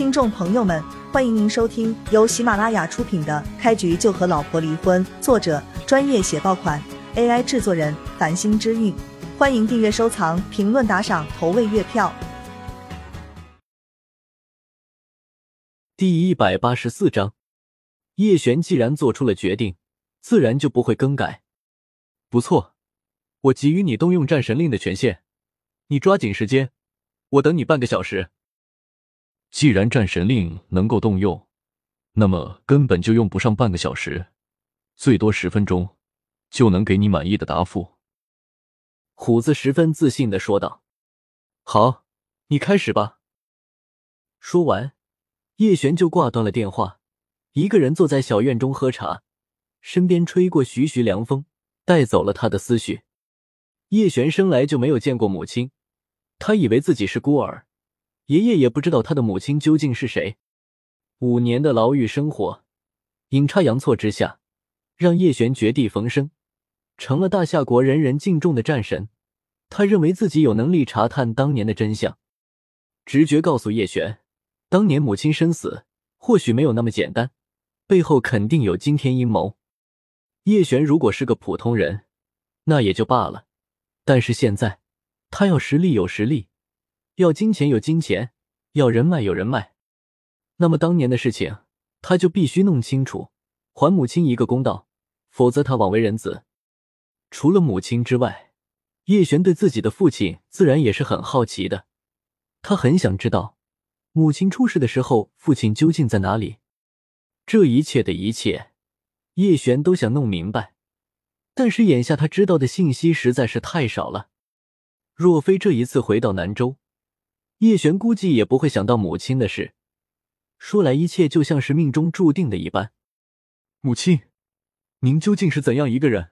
听众朋友们，欢迎您收听由喜马拉雅出品的《开局就和老婆离婚》，作者专业写爆款，AI 制作人繁星之韵。欢迎订阅、收藏、评论、打赏、投喂月票。第一百八十四章，叶璇既然做出了决定，自然就不会更改。不错，我给予你动用战神令的权限，你抓紧时间，我等你半个小时。既然战神令能够动用，那么根本就用不上半个小时，最多十分钟就能给你满意的答复。虎子十分自信的说道：“好，你开始吧。”说完，叶璇就挂断了电话，一个人坐在小院中喝茶，身边吹过徐徐凉风，带走了他的思绪。叶璇生来就没有见过母亲，他以为自己是孤儿。爷爷也不知道他的母亲究竟是谁。五年的牢狱生活，阴差阳错之下，让叶璇绝地逢生，成了大夏国人人敬重的战神。他认为自己有能力查探当年的真相。直觉告诉叶璇，当年母亲生死或许没有那么简单，背后肯定有惊天阴谋。叶璇如果是个普通人，那也就罢了，但是现在，他要实力有实力。要金钱有金钱，要人脉有人脉，那么当年的事情他就必须弄清楚，还母亲一个公道，否则他枉为人子。除了母亲之外，叶璇对自己的父亲自然也是很好奇的，他很想知道母亲出事的时候，父亲究竟在哪里。这一切的一切，叶璇都想弄明白，但是眼下他知道的信息实在是太少了。若非这一次回到南州，叶璇估计也不会想到母亲的事，说来一切就像是命中注定的一般。母亲，您究竟是怎样一个人？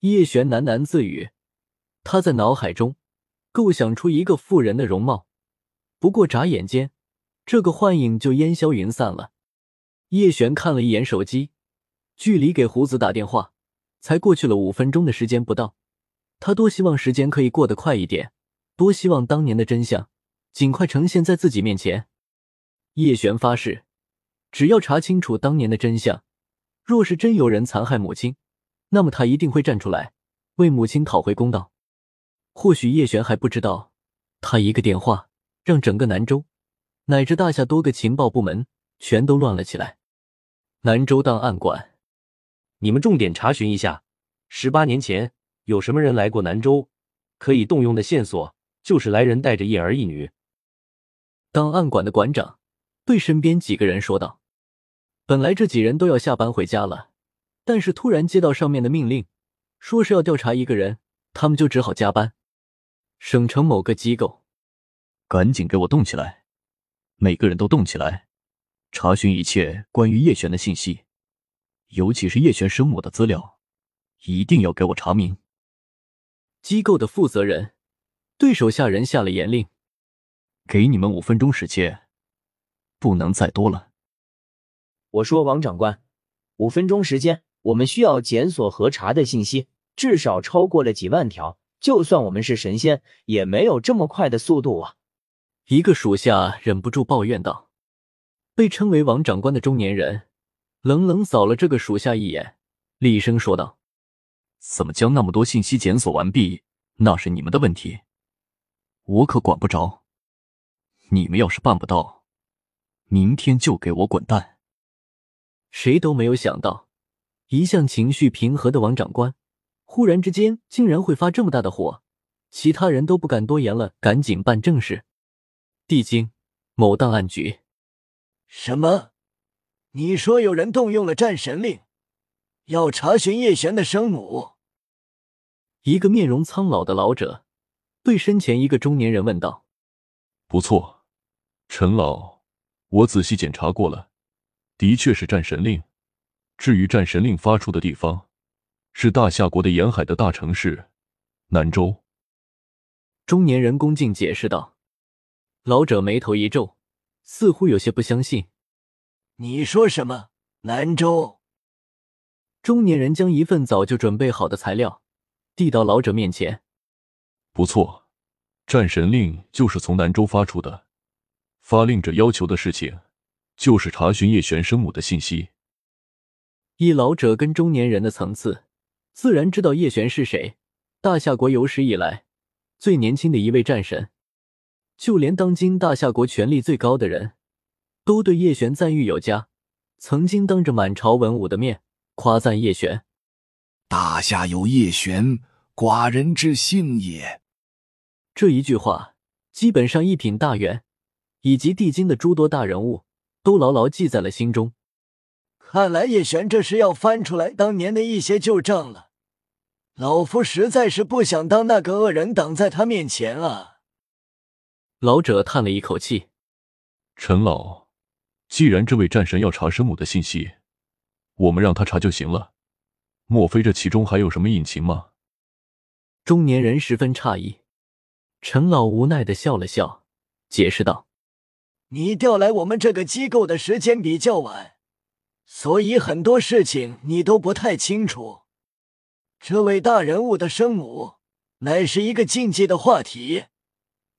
叶璇喃喃自语，他在脑海中构想出一个妇人的容貌，不过眨眼间，这个幻影就烟消云散了。叶璇看了一眼手机，距离给胡子打电话才过去了五分钟的时间不到，他多希望时间可以过得快一点。多希望当年的真相尽快呈现在自己面前。叶璇发誓，只要查清楚当年的真相，若是真有人残害母亲，那么他一定会站出来为母亲讨回公道。或许叶璇还不知道，他一个电话让整个南州乃至大夏多个情报部门全都乱了起来。南州档案馆，你们重点查询一下，十八年前有什么人来过南州，可以动用的线索。就是来人带着一儿一女。档案馆的馆长对身边几个人说道：“本来这几人都要下班回家了，但是突然接到上面的命令，说是要调查一个人，他们就只好加班。省城某个机构，赶紧给我动起来！每个人都动起来，查询一切关于叶璇的信息，尤其是叶璇生母的资料，一定要给我查明。”机构的负责人。对手下人下了严令，给你们五分钟时间，不能再多了。我说，王长官，五分钟时间，我们需要检索核查的信息至少超过了几万条，就算我们是神仙，也没有这么快的速度啊！一个属下忍不住抱怨道。被称为王长官的中年人冷冷扫了这个属下一眼，厉声说道：“怎么将那么多信息检索完毕？那是你们的问题。”我可管不着，你们要是办不到，明天就给我滚蛋！谁都没有想到，一向情绪平和的王长官，忽然之间竟然会发这么大的火。其他人都不敢多言了，赶紧办正事。地京某档案局，什么？你说有人动用了战神令，要查询叶璇的生母？一个面容苍老的老者。对身前一个中年人问道：“不错，陈老，我仔细检查过了，的确是战神令。至于战神令发出的地方，是大夏国的沿海的大城市南州。”中年人恭敬解释道。老者眉头一皱，似乎有些不相信：“你说什么？南州？”中年人将一份早就准备好的材料递到老者面前。不错，战神令就是从南州发出的。发令者要求的事情，就是查询叶璇生母的信息。一老者跟中年人的层次，自然知道叶璇是谁。大夏国有史以来最年轻的一位战神，就连当今大夏国权力最高的人，都对叶璇赞誉有加，曾经当着满朝文武的面夸赞叶璇：“大夏有叶璇，寡人之幸也。”这一句话，基本上一品大员以及帝京的诸多大人物都牢牢记在了心中。看来叶璇这是要翻出来当年的一些旧账了。老夫实在是不想当那个恶人挡在他面前啊！老者叹了一口气：“陈老，既然这位战神要查生母的信息，我们让他查就行了。莫非这其中还有什么隐情吗？”中年人十分诧异。陈老无奈的笑了笑，解释道：“你调来我们这个机构的时间比较晚，所以很多事情你都不太清楚。这位大人物的生母乃是一个禁忌的话题，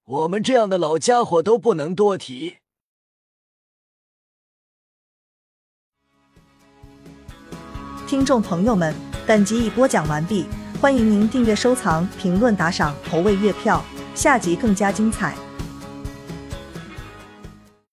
我们这样的老家伙都不能多提。”听众朋友们，本集已播讲完毕，欢迎您订阅、收藏、评论、打赏、投喂月票。下集更加精彩。